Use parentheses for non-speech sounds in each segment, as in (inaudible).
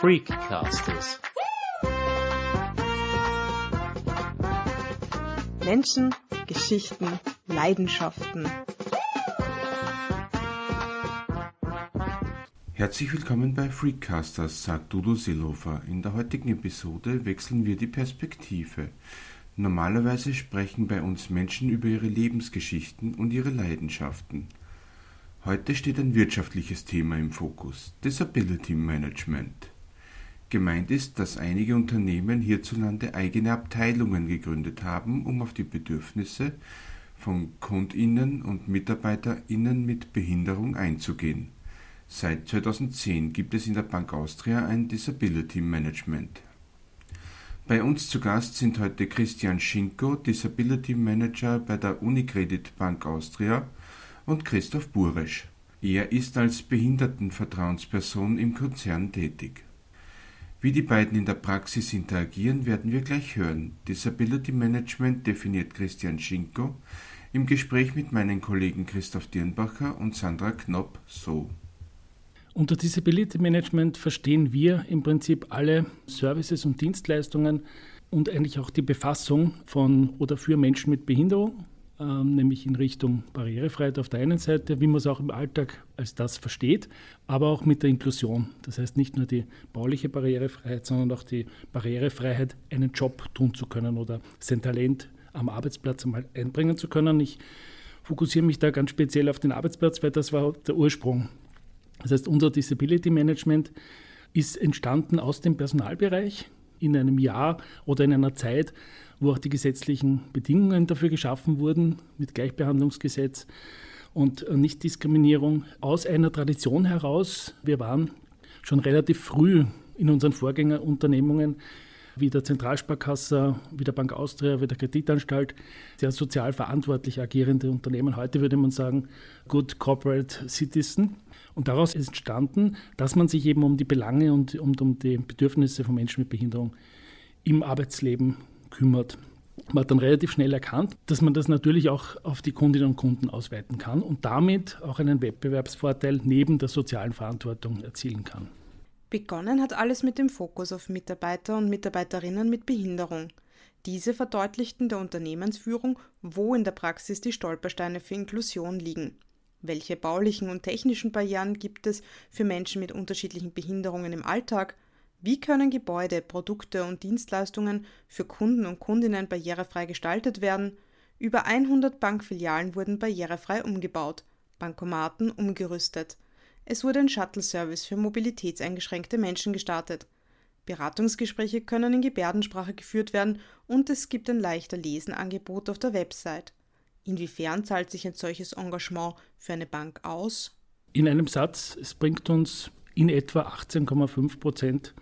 Freakcasters. Menschen, Geschichten, Leidenschaften. Herzlich willkommen bei Freakcasters, sagt Udo Seelofer. In der heutigen Episode wechseln wir die Perspektive. Normalerweise sprechen bei uns Menschen über ihre Lebensgeschichten und ihre Leidenschaften. Heute steht ein wirtschaftliches Thema im Fokus, Disability Management. Gemeint ist, dass einige Unternehmen hierzulande eigene Abteilungen gegründet haben, um auf die Bedürfnisse von Kundinnen und Mitarbeiterinnen mit Behinderung einzugehen. Seit 2010 gibt es in der Bank Austria ein Disability Management. Bei uns zu Gast sind heute Christian Schinko, Disability Manager bei der Unicredit Bank Austria und Christoph Buresch. Er ist als Behindertenvertrauensperson im Konzern tätig. Wie die beiden in der Praxis interagieren, werden wir gleich hören. Disability Management definiert Christian Schinko im Gespräch mit meinen Kollegen Christoph Dirnbacher und Sandra Knopp so. Unter Disability Management verstehen wir im Prinzip alle Services und Dienstleistungen und eigentlich auch die Befassung von oder für Menschen mit Behinderung, äh, nämlich in Richtung Barrierefreiheit auf der einen Seite, wie man es auch im Alltag als das versteht, aber auch mit der Inklusion. Das heißt nicht nur die bauliche Barrierefreiheit, sondern auch die Barrierefreiheit, einen Job tun zu können oder sein Talent am Arbeitsplatz einmal einbringen zu können. Ich fokussiere mich da ganz speziell auf den Arbeitsplatz, weil das war der Ursprung das heißt, unser Disability Management ist entstanden aus dem Personalbereich in einem Jahr oder in einer Zeit, wo auch die gesetzlichen Bedingungen dafür geschaffen wurden, mit Gleichbehandlungsgesetz und Nichtdiskriminierung, aus einer Tradition heraus. Wir waren schon relativ früh in unseren Vorgängerunternehmungen wie der Zentralsparkasse, wie der Bank Austria, wie der Kreditanstalt, sehr sozial verantwortlich agierende Unternehmen. Heute würde man sagen, Good Corporate Citizen. Und daraus ist entstanden, dass man sich eben um die Belange und um, um die Bedürfnisse von Menschen mit Behinderung im Arbeitsleben kümmert. Man hat dann relativ schnell erkannt, dass man das natürlich auch auf die Kundinnen und Kunden ausweiten kann und damit auch einen Wettbewerbsvorteil neben der sozialen Verantwortung erzielen kann. Begonnen hat alles mit dem Fokus auf Mitarbeiter und Mitarbeiterinnen mit Behinderung. Diese verdeutlichten der Unternehmensführung, wo in der Praxis die Stolpersteine für Inklusion liegen. Welche baulichen und technischen Barrieren gibt es für Menschen mit unterschiedlichen Behinderungen im Alltag? Wie können Gebäude, Produkte und Dienstleistungen für Kunden und Kundinnen barrierefrei gestaltet werden? Über 100 Bankfilialen wurden barrierefrei umgebaut, Bankomaten umgerüstet. Es wurde ein Shuttle-Service für mobilitätseingeschränkte Menschen gestartet. Beratungsgespräche können in Gebärdensprache geführt werden und es gibt ein leichter Lesenangebot auf der Website. Inwiefern zahlt sich ein solches Engagement für eine Bank aus? In einem Satz, es bringt uns in etwa 18,5 Prozent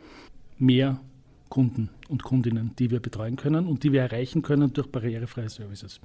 mehr Kunden und Kundinnen, die wir betreuen können und die wir erreichen können durch barrierefreie Services.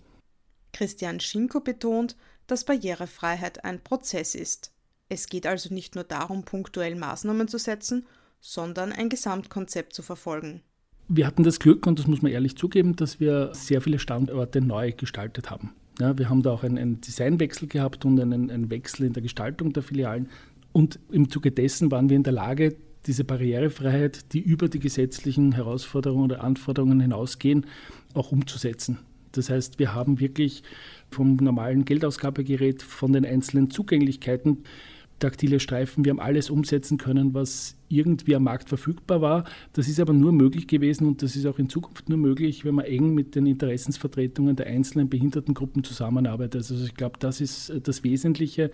Christian Schinko betont, dass Barrierefreiheit ein Prozess ist. Es geht also nicht nur darum, punktuell Maßnahmen zu setzen, sondern ein Gesamtkonzept zu verfolgen. Wir hatten das Glück, und das muss man ehrlich zugeben, dass wir sehr viele Standorte neu gestaltet haben. Ja, wir haben da auch einen, einen Designwechsel gehabt und einen, einen, Wechsel in der Gestaltung der Filialen. Und im Zuge dessen waren wir in der Lage, diese Barrierefreiheit, die über die gesetzlichen Herausforderungen oder Anforderungen hinausgehen, auch umzusetzen. Das heißt, wir haben wirklich vom normalen Geldausgabegerät, von den einzelnen Zugänglichkeiten, taktile Streifen, wir haben alles umsetzen können, was irgendwie am Markt verfügbar war. Das ist aber nur möglich gewesen und das ist auch in Zukunft nur möglich, wenn man eng mit den Interessensvertretungen der einzelnen Behindertengruppen zusammenarbeitet. Also ich glaube, das ist äh, das Wesentliche,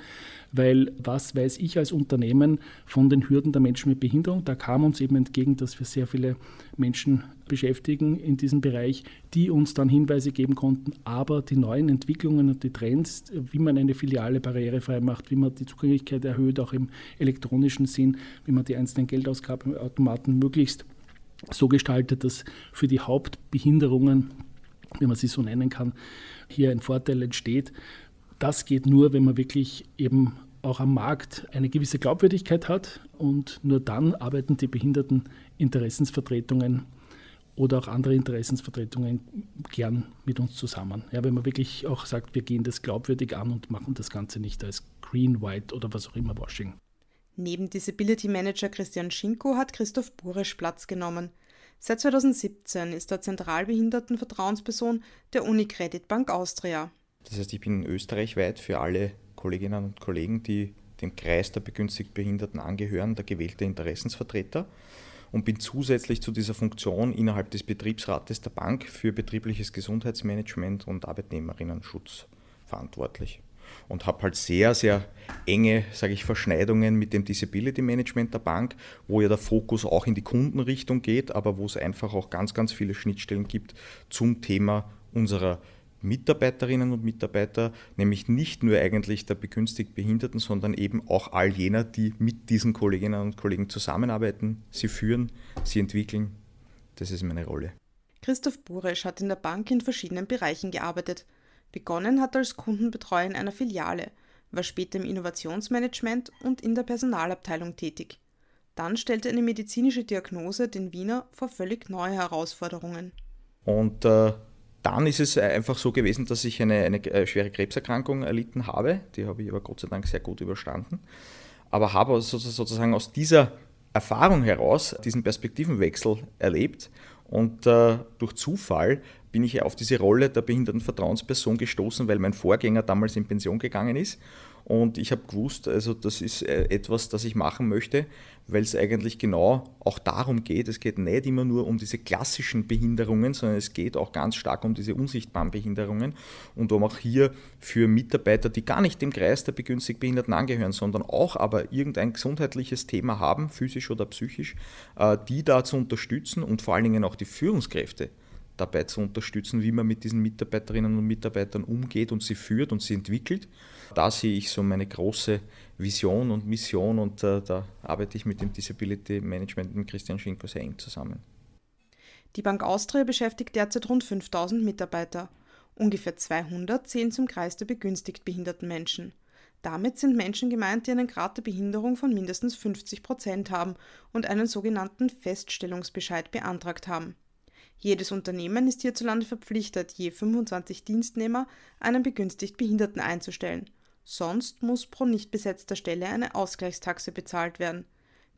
weil was weiß ich als Unternehmen von den Hürden der Menschen mit Behinderung? Da kam uns eben entgegen, dass wir sehr viele Menschen beschäftigen in diesem Bereich, die uns dann Hinweise geben konnten. Aber die neuen Entwicklungen und die Trends, wie man eine Filiale barrierefrei macht, wie man die Zugänglichkeit erhöht, auch im elektronischen Sinn, wie man die einzelnen Geldausgabeautomaten möglichst so gestaltet, dass für die Hauptbehinderungen, wenn man sie so nennen kann, hier ein Vorteil entsteht. Das geht nur, wenn man wirklich eben auch am Markt eine gewisse Glaubwürdigkeit hat und nur dann arbeiten die Behinderteninteressensvertretungen oder auch andere Interessensvertretungen gern mit uns zusammen. Ja, wenn man wirklich auch sagt, wir gehen das glaubwürdig an und machen das Ganze nicht als Green, White oder was auch immer Washing. Neben Disability Manager Christian Schinko hat Christoph Buresch Platz genommen. Seit 2017 ist er Zentralbehindertenvertrauensperson der Unicredit Bank Austria. Das heißt, ich bin österreichweit für alle Kolleginnen und Kollegen, die dem Kreis der begünstigt Behinderten angehören, der gewählte Interessensvertreter und bin zusätzlich zu dieser Funktion innerhalb des Betriebsrates der Bank für betriebliches Gesundheitsmanagement und Arbeitnehmerinnenschutz verantwortlich und habe halt sehr, sehr enge, sage ich, Verschneidungen mit dem Disability Management der Bank, wo ja der Fokus auch in die Kundenrichtung geht, aber wo es einfach auch ganz, ganz viele Schnittstellen gibt zum Thema unserer Mitarbeiterinnen und Mitarbeiter, nämlich nicht nur eigentlich der begünstigt Behinderten, sondern eben auch all jener, die mit diesen Kolleginnen und Kollegen zusammenarbeiten, sie führen, sie entwickeln. Das ist meine Rolle. Christoph Buresch hat in der Bank in verschiedenen Bereichen gearbeitet. Begonnen hat als Kundenbetreuer in einer Filiale, war später im Innovationsmanagement und in der Personalabteilung tätig. Dann stellte eine medizinische Diagnose den Wiener vor völlig neue Herausforderungen. Und äh, dann ist es einfach so gewesen, dass ich eine, eine äh, schwere Krebserkrankung erlitten habe. Die habe ich aber Gott sei Dank sehr gut überstanden. Aber habe sozusagen aus dieser Erfahrung heraus diesen Perspektivenwechsel erlebt und äh, durch Zufall bin ich auf diese Rolle der Behindertenvertrauensperson gestoßen, weil mein Vorgänger damals in Pension gegangen ist. Und ich habe gewusst, also das ist äh, etwas, das ich machen möchte, weil es eigentlich genau auch darum geht. Es geht nicht immer nur um diese klassischen Behinderungen, sondern es geht auch ganz stark um diese unsichtbaren Behinderungen und um auch hier für Mitarbeiter, die gar nicht dem Kreis der begünstigt Behinderten angehören, sondern auch aber irgendein gesundheitliches Thema haben, physisch oder psychisch, äh, die da zu unterstützen und vor allen Dingen auch die Führungskräfte dabei zu unterstützen, wie man mit diesen Mitarbeiterinnen und Mitarbeitern umgeht und sie führt und sie entwickelt. Da sehe ich so meine große Vision und Mission und äh, da arbeite ich mit dem Disability Management mit Christian Schinko sehr eng zusammen. Die Bank Austria beschäftigt derzeit rund 5000 Mitarbeiter. Ungefähr 200 zählen zum Kreis der begünstigt behinderten Menschen. Damit sind Menschen gemeint, die einen Grad der Behinderung von mindestens 50 Prozent haben und einen sogenannten Feststellungsbescheid beantragt haben. Jedes Unternehmen ist hierzulande verpflichtet, je 25 Dienstnehmer einen begünstigt Behinderten einzustellen. Sonst muss pro nicht besetzter Stelle eine Ausgleichstaxe bezahlt werden.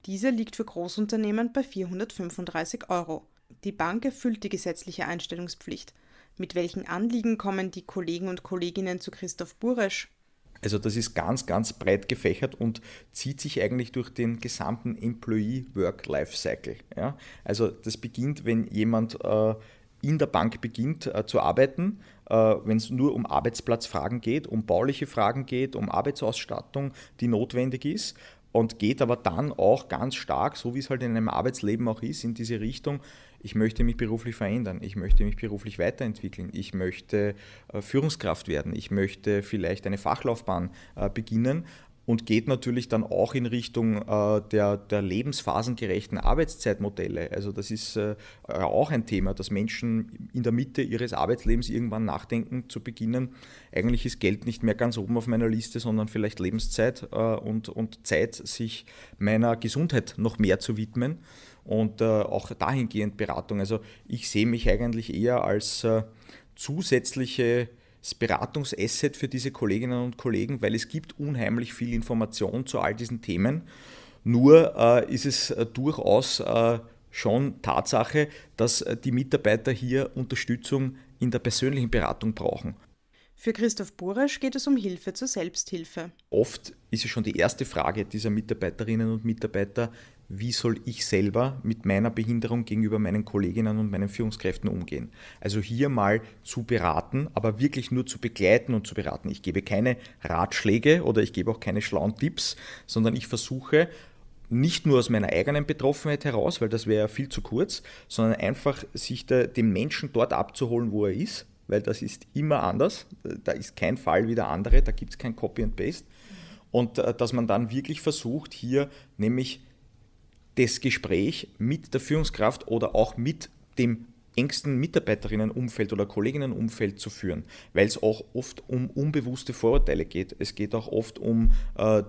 Diese liegt für Großunternehmen bei 435 Euro. Die Bank erfüllt die gesetzliche Einstellungspflicht. Mit welchen Anliegen kommen die Kollegen und Kolleginnen zu Christoph Buresch? Also das ist ganz, ganz breit gefächert und zieht sich eigentlich durch den gesamten Employee Work-Life Cycle. Ja? Also das beginnt, wenn jemand äh, in der Bank beginnt äh, zu arbeiten, äh, wenn es nur um Arbeitsplatzfragen geht, um bauliche Fragen geht, um Arbeitsausstattung, die notwendig ist und geht aber dann auch ganz stark, so wie es halt in einem Arbeitsleben auch ist, in diese Richtung, ich möchte mich beruflich verändern, ich möchte mich beruflich weiterentwickeln, ich möchte äh, Führungskraft werden, ich möchte vielleicht eine Fachlaufbahn äh, beginnen und geht natürlich dann auch in Richtung äh, der, der lebensphasengerechten Arbeitszeitmodelle. Also das ist äh, auch ein Thema, dass Menschen in der Mitte ihres Arbeitslebens irgendwann nachdenken zu beginnen. Eigentlich ist Geld nicht mehr ganz oben auf meiner Liste, sondern vielleicht Lebenszeit äh, und, und Zeit, sich meiner Gesundheit noch mehr zu widmen und äh, auch dahingehend Beratung. Also ich sehe mich eigentlich eher als äh, zusätzliche Beratungsasset für diese Kolleginnen und Kollegen, weil es gibt unheimlich viel Information zu all diesen Themen. Nur äh, ist es äh, durchaus äh, schon Tatsache, dass äh, die Mitarbeiter hier Unterstützung in der persönlichen Beratung brauchen. Für Christoph Buresch geht es um Hilfe zur Selbsthilfe. Oft ist es schon die erste Frage dieser Mitarbeiterinnen und Mitarbeiter, wie soll ich selber mit meiner Behinderung gegenüber meinen Kolleginnen und meinen Führungskräften umgehen. Also hier mal zu beraten, aber wirklich nur zu begleiten und zu beraten. Ich gebe keine Ratschläge oder ich gebe auch keine schlauen Tipps, sondern ich versuche nicht nur aus meiner eigenen Betroffenheit heraus, weil das wäre ja viel zu kurz, sondern einfach sich der, den Menschen dort abzuholen, wo er ist weil das ist immer anders. Da ist kein Fall wie der andere, da gibt es kein Copy and Paste. Und äh, dass man dann wirklich versucht, hier nämlich das Gespräch mit der Führungskraft oder auch mit dem engsten Mitarbeiterinnenumfeld oder Kolleginnenumfeld zu führen, weil es auch oft um unbewusste Vorurteile geht. Es geht auch oft um äh,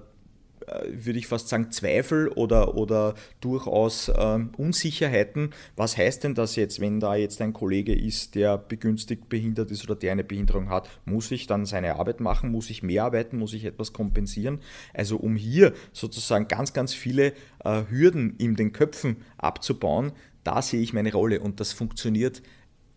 würde ich fast sagen, Zweifel oder, oder durchaus ähm, Unsicherheiten. Was heißt denn das jetzt, wenn da jetzt ein Kollege ist, der begünstigt behindert ist oder der eine Behinderung hat? Muss ich dann seine Arbeit machen? Muss ich mehr arbeiten? Muss ich etwas kompensieren? Also um hier sozusagen ganz, ganz viele äh, Hürden in den Köpfen abzubauen, da sehe ich meine Rolle und das funktioniert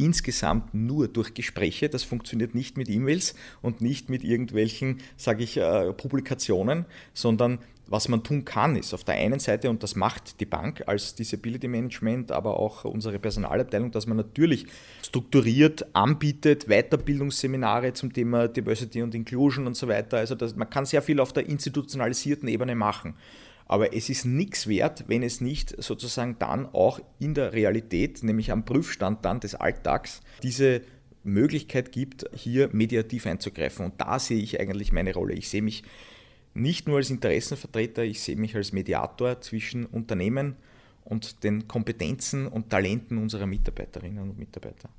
insgesamt nur durch Gespräche. Das funktioniert nicht mit E-Mails und nicht mit irgendwelchen, sage ich, äh, Publikationen, sondern was man tun kann, ist auf der einen Seite, und das macht die Bank als Disability Management, aber auch unsere Personalabteilung, dass man natürlich strukturiert anbietet, Weiterbildungsseminare zum Thema Diversity und Inclusion und so weiter. Also das, man kann sehr viel auf der institutionalisierten Ebene machen. Aber es ist nichts wert, wenn es nicht sozusagen dann auch in der Realität, nämlich am Prüfstand dann des Alltags, diese Möglichkeit gibt, hier mediativ einzugreifen. Und da sehe ich eigentlich meine Rolle. Ich sehe mich nicht nur als Interessenvertreter, ich sehe mich als Mediator zwischen Unternehmen und den Kompetenzen und Talenten unserer Mitarbeiterinnen und Mitarbeiter.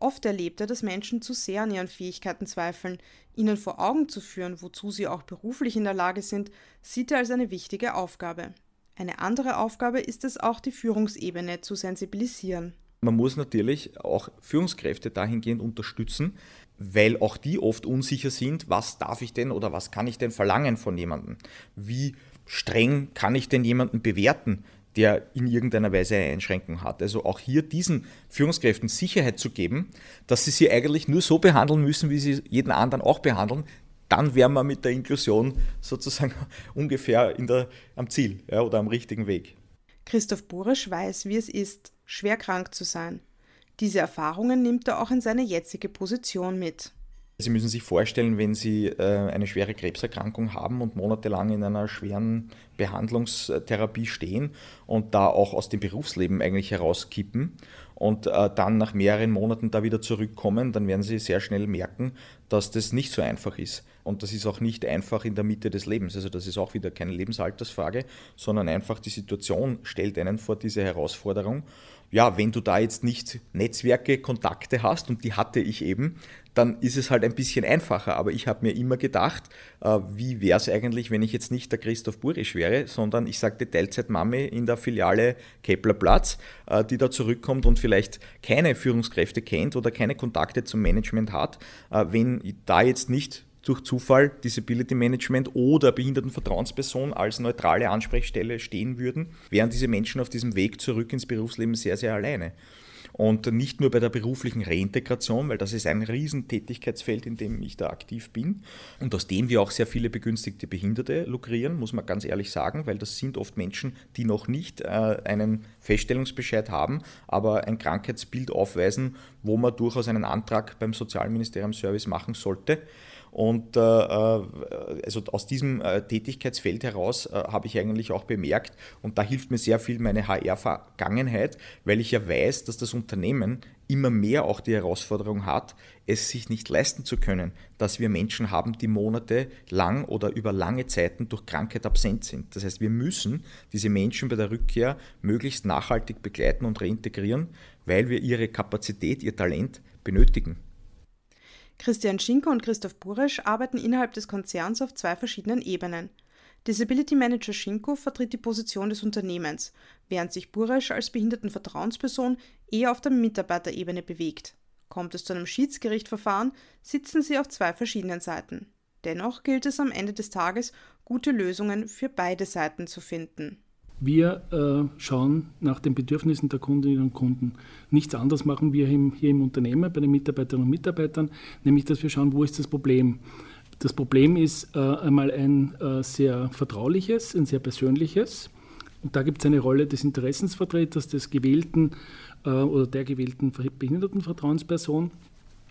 Oft erlebt er, dass Menschen zu sehr an ihren Fähigkeiten zweifeln. Ihnen vor Augen zu führen, wozu sie auch beruflich in der Lage sind, sieht er als eine wichtige Aufgabe. Eine andere Aufgabe ist es auch, die Führungsebene zu sensibilisieren. Man muss natürlich auch Führungskräfte dahingehend unterstützen, weil auch die oft unsicher sind, was darf ich denn oder was kann ich denn verlangen von jemandem? Wie streng kann ich denn jemanden bewerten? Der in irgendeiner Weise eine Einschränkung hat. Also auch hier diesen Führungskräften Sicherheit zu geben, dass sie sie eigentlich nur so behandeln müssen, wie sie jeden anderen auch behandeln, dann wären wir mit der Inklusion sozusagen (laughs) ungefähr in der, am Ziel ja, oder am richtigen Weg. Christoph Burisch weiß, wie es ist, schwer krank zu sein. Diese Erfahrungen nimmt er auch in seine jetzige Position mit. Sie müssen sich vorstellen, wenn Sie äh, eine schwere Krebserkrankung haben und monatelang in einer schweren Behandlungstherapie stehen und da auch aus dem Berufsleben eigentlich herauskippen und äh, dann nach mehreren Monaten da wieder zurückkommen, dann werden Sie sehr schnell merken, dass das nicht so einfach ist. Und das ist auch nicht einfach in der Mitte des Lebens. Also das ist auch wieder keine Lebensaltersfrage, sondern einfach die Situation stellt einen vor diese Herausforderung ja, wenn du da jetzt nicht Netzwerke, Kontakte hast, und die hatte ich eben, dann ist es halt ein bisschen einfacher. Aber ich habe mir immer gedacht, äh, wie wäre es eigentlich, wenn ich jetzt nicht der Christoph Burisch wäre, sondern ich sagte Teilzeitmami in der Filiale Keplerplatz, äh, die da zurückkommt und vielleicht keine Führungskräfte kennt oder keine Kontakte zum Management hat. Äh, wenn da jetzt nicht durch Zufall Disability Management oder Behindertenvertrauensperson als neutrale Ansprechstelle stehen würden, wären diese Menschen auf diesem Weg zurück ins Berufsleben sehr, sehr alleine. Und nicht nur bei der beruflichen Reintegration, weil das ist ein Riesentätigkeitsfeld, in dem ich da aktiv bin und aus dem wir auch sehr viele begünstigte Behinderte lukrieren, muss man ganz ehrlich sagen, weil das sind oft Menschen, die noch nicht äh, einen Feststellungsbescheid haben, aber ein Krankheitsbild aufweisen, wo man durchaus einen Antrag beim Sozialministerium Service machen sollte. Und äh, äh, also aus diesem äh, Tätigkeitsfeld heraus äh, habe ich eigentlich auch bemerkt, und da hilft mir sehr viel meine HR-Vergangenheit, weil ich ja weiß, dass das Unternehmen immer mehr auch die Herausforderung hat, es sich nicht leisten zu können, dass wir Menschen haben, die Monate lang oder über lange Zeiten durch Krankheit absent sind. Das heißt, wir müssen diese Menschen bei der Rückkehr möglichst nachhaltig begleiten und reintegrieren, weil wir ihre Kapazität, ihr Talent benötigen. Christian Schinker und Christoph Buresch arbeiten innerhalb des Konzerns auf zwei verschiedenen Ebenen. Disability Manager Schinko vertritt die Position des Unternehmens, während sich Buresch als Behindertenvertrauensperson eher auf der Mitarbeiterebene bewegt. Kommt es zu einem Schiedsgerichtverfahren, sitzen sie auf zwei verschiedenen Seiten. Dennoch gilt es am Ende des Tages, gute Lösungen für beide Seiten zu finden. Wir äh, schauen nach den Bedürfnissen der Kundinnen und Kunden. Nichts anderes machen wir im, hier im Unternehmen bei den Mitarbeiterinnen und Mitarbeitern, nämlich dass wir schauen, wo ist das Problem. Das Problem ist äh, einmal ein äh, sehr vertrauliches, ein sehr persönliches. Und da gibt es eine Rolle des Interessensvertreters, des gewählten äh, oder der gewählten Behindertenvertrauensperson.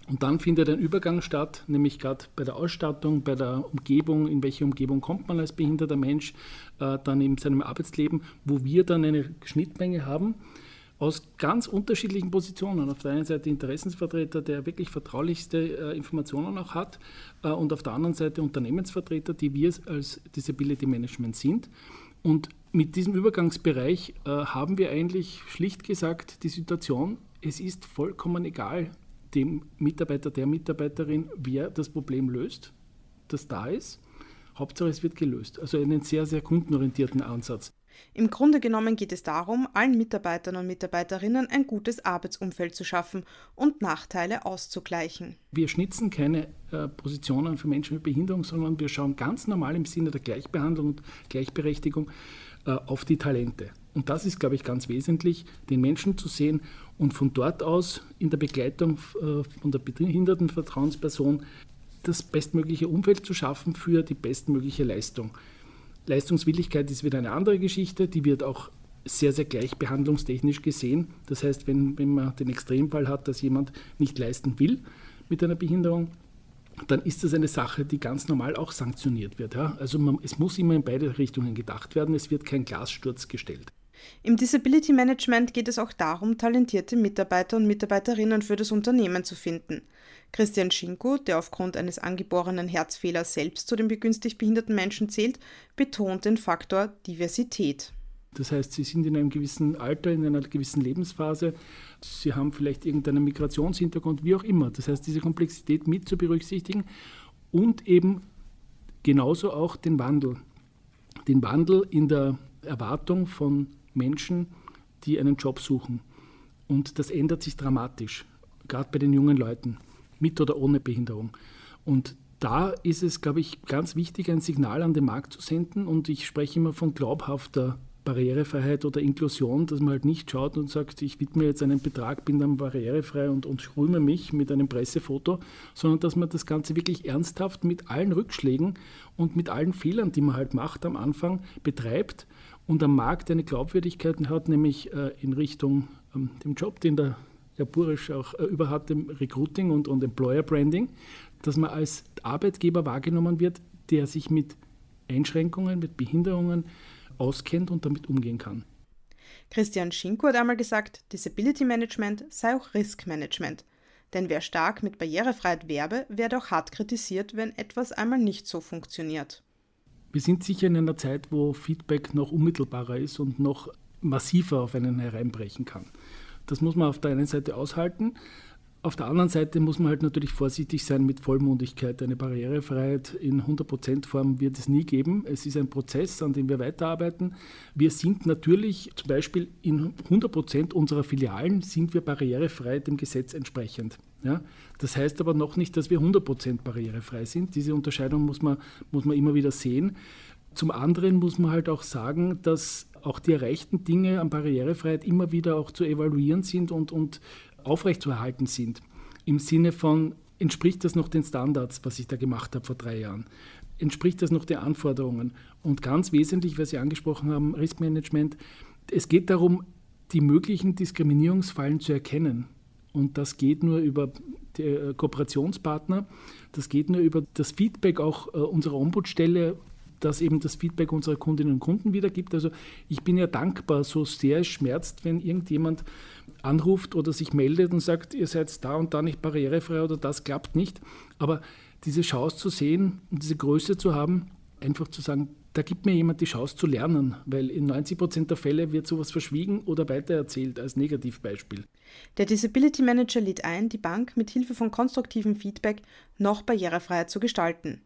Und dann findet ein Übergang statt, nämlich gerade bei der Ausstattung, bei der Umgebung, in welche Umgebung kommt man als behinderter Mensch, äh, dann in seinem Arbeitsleben, wo wir dann eine Schnittmenge haben aus ganz unterschiedlichen Positionen. Auf der einen Seite Interessensvertreter, der wirklich vertraulichste äh, Informationen auch hat, äh, und auf der anderen Seite Unternehmensvertreter, die wir als Disability Management sind. Und mit diesem Übergangsbereich äh, haben wir eigentlich schlicht gesagt die Situation, es ist vollkommen egal, dem Mitarbeiter, der Mitarbeiterin, wer das Problem löst, das da ist. Hauptsache es wird gelöst. Also einen sehr, sehr kundenorientierten Ansatz. Im Grunde genommen geht es darum, allen Mitarbeitern und Mitarbeiterinnen ein gutes Arbeitsumfeld zu schaffen und Nachteile auszugleichen. Wir schnitzen keine äh, Positionen für Menschen mit Behinderung, sondern wir schauen ganz normal im Sinne der Gleichbehandlung und Gleichberechtigung äh, auf die Talente. Und das ist, glaube ich, ganz wesentlich, den Menschen zu sehen und von dort aus in der Begleitung äh, von der behinderten Vertrauensperson das bestmögliche Umfeld zu schaffen für die bestmögliche Leistung. Leistungswilligkeit ist wieder eine andere Geschichte, die wird auch sehr, sehr gleichbehandlungstechnisch gesehen. Das heißt, wenn, wenn man den Extremfall hat, dass jemand nicht leisten will mit einer Behinderung, dann ist das eine Sache, die ganz normal auch sanktioniert wird. Ja? Also man, es muss immer in beide Richtungen gedacht werden, es wird kein Glassturz gestellt. Im Disability Management geht es auch darum, talentierte Mitarbeiter und Mitarbeiterinnen für das Unternehmen zu finden. Christian Schinko, der aufgrund eines angeborenen Herzfehlers selbst zu den begünstigt behinderten Menschen zählt, betont den Faktor Diversität. Das heißt, sie sind in einem gewissen Alter, in einer gewissen Lebensphase, sie haben vielleicht irgendeinen Migrationshintergrund, wie auch immer. Das heißt, diese Komplexität mit zu berücksichtigen und eben genauso auch den Wandel. Den Wandel in der Erwartung von Menschen, die einen Job suchen. Und das ändert sich dramatisch, gerade bei den jungen Leuten mit oder ohne Behinderung. Und da ist es, glaube ich, ganz wichtig, ein Signal an den Markt zu senden. Und ich spreche immer von glaubhafter Barrierefreiheit oder Inklusion, dass man halt nicht schaut und sagt, ich widme jetzt einen Betrag, bin dann barrierefrei und, und rühme mich mit einem Pressefoto, sondern dass man das Ganze wirklich ernsthaft mit allen Rückschlägen und mit allen Fehlern, die man halt macht am Anfang, betreibt und am Markt eine Glaubwürdigkeit hat, nämlich äh, in Richtung ähm, dem Job, den der Herr Burisch auch äh, über hat, dem Recruiting und, und Employer Branding, dass man als Arbeitgeber wahrgenommen wird, der sich mit Einschränkungen, mit Behinderungen auskennt und damit umgehen kann. Christian Schinko hat einmal gesagt, Disability Management sei auch Risk Management. Denn wer stark mit Barrierefreiheit werbe, werde auch hart kritisiert, wenn etwas einmal nicht so funktioniert. Wir sind sicher in einer Zeit, wo Feedback noch unmittelbarer ist und noch massiver auf einen hereinbrechen kann. Das muss man auf der einen Seite aushalten. Auf der anderen Seite muss man halt natürlich vorsichtig sein mit Vollmundigkeit. Eine Barrierefreiheit in 100% Form wird es nie geben. Es ist ein Prozess, an dem wir weiterarbeiten. Wir sind natürlich zum Beispiel in 100% unserer Filialen sind wir barrierefrei dem Gesetz entsprechend. Ja? Das heißt aber noch nicht, dass wir 100% barrierefrei sind. Diese Unterscheidung muss man, muss man immer wieder sehen. Zum anderen muss man halt auch sagen, dass auch die erreichten Dinge an Barrierefreiheit immer wieder auch zu evaluieren sind und, und aufrechtzuerhalten sind. Im Sinne von, entspricht das noch den Standards, was ich da gemacht habe vor drei Jahren? Entspricht das noch den Anforderungen? Und ganz wesentlich, was Sie angesprochen haben, Riskmanagement, es geht darum, die möglichen Diskriminierungsfallen zu erkennen. Und das geht nur über äh, Kooperationspartner, das geht nur über das Feedback auch äh, unserer Ombudsstelle, das eben das Feedback unserer Kundinnen und Kunden wiedergibt. Also ich bin ja dankbar, so sehr es schmerzt, wenn irgendjemand anruft oder sich meldet und sagt, ihr seid da und da nicht barrierefrei oder das klappt nicht. Aber diese Chance zu sehen und diese Größe zu haben, einfach zu sagen, da gibt mir jemand die Chance zu lernen, weil in 90 Prozent der Fälle wird sowas verschwiegen oder weitererzählt als Negativbeispiel. Der Disability Manager lädt ein, die Bank mit Hilfe von konstruktivem Feedback noch barrierefreier zu gestalten.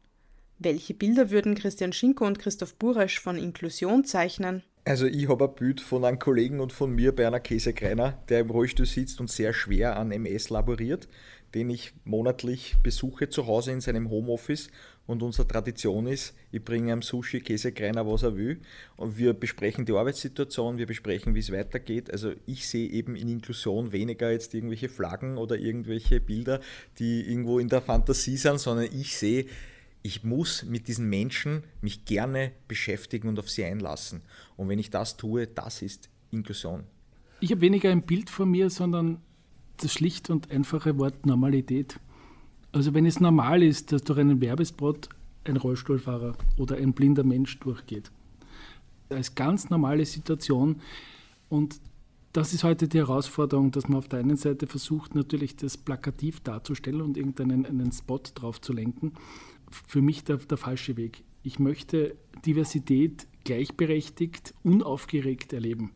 Welche Bilder würden Christian Schinko und Christoph Buresch von Inklusion zeichnen? Also ich habe ein Bild von einem Kollegen und von mir bei einer Käsekreiner, der im Rollstuhl sitzt und sehr schwer an MS laboriert, den ich monatlich besuche zu Hause in seinem Homeoffice und unsere Tradition ist, ich bringe ihm Sushi, Käsekreiner, was er will und wir besprechen die Arbeitssituation, wir besprechen, wie es weitergeht. Also ich sehe eben in Inklusion weniger jetzt irgendwelche Flaggen oder irgendwelche Bilder, die irgendwo in der Fantasie sind, sondern ich sehe ich muss mit diesen Menschen mich gerne beschäftigen und auf sie einlassen. Und wenn ich das tue, das ist Inklusion. Ich habe weniger ein Bild von mir, sondern das schlicht und einfache Wort Normalität. Also wenn es normal ist, dass durch einen Werbespot ein Rollstuhlfahrer oder ein blinder Mensch durchgeht. Als ganz normale Situation. Und das ist heute die Herausforderung, dass man auf der einen Seite versucht, natürlich das plakativ darzustellen und irgendeinen einen Spot drauf zu lenken für mich der, der falsche Weg. Ich möchte Diversität gleichberechtigt, unaufgeregt erleben.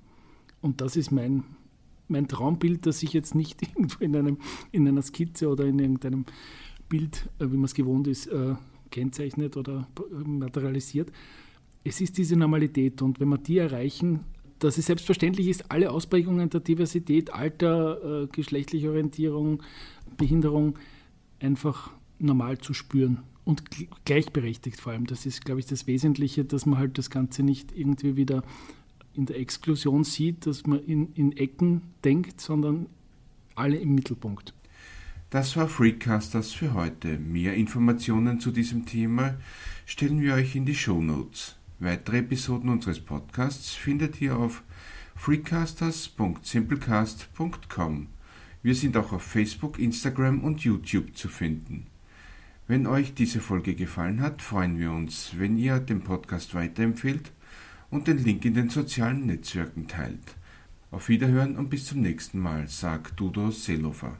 Und das ist mein, mein Traumbild, das ich jetzt nicht (laughs) irgendwo in, einem, in einer Skizze oder in irgendeinem Bild, äh, wie man es gewohnt ist, äh, kennzeichnet oder materialisiert. Es ist diese Normalität und wenn wir die erreichen, dass es selbstverständlich ist, alle Ausprägungen der Diversität, Alter, äh, geschlechtliche Orientierung, Behinderung einfach normal zu spüren und gleichberechtigt vor allem. Das ist, glaube ich, das Wesentliche, dass man halt das Ganze nicht irgendwie wieder in der Exklusion sieht, dass man in, in Ecken denkt, sondern alle im Mittelpunkt. Das war Freecasters für heute. Mehr Informationen zu diesem Thema stellen wir euch in die Show Notes. Weitere Episoden unseres Podcasts findet ihr auf freecasters.simplecast.com. Wir sind auch auf Facebook, Instagram und YouTube zu finden. Wenn euch diese Folge gefallen hat, freuen wir uns, wenn ihr den Podcast weiterempfehlt und den Link in den sozialen Netzwerken teilt. Auf Wiederhören und bis zum nächsten Mal, sagt Dudo Seelofer.